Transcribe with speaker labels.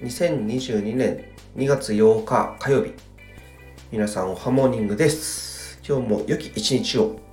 Speaker 1: 2022年2月8日火曜日。皆さんおはモーニングです。今日も良き一日を。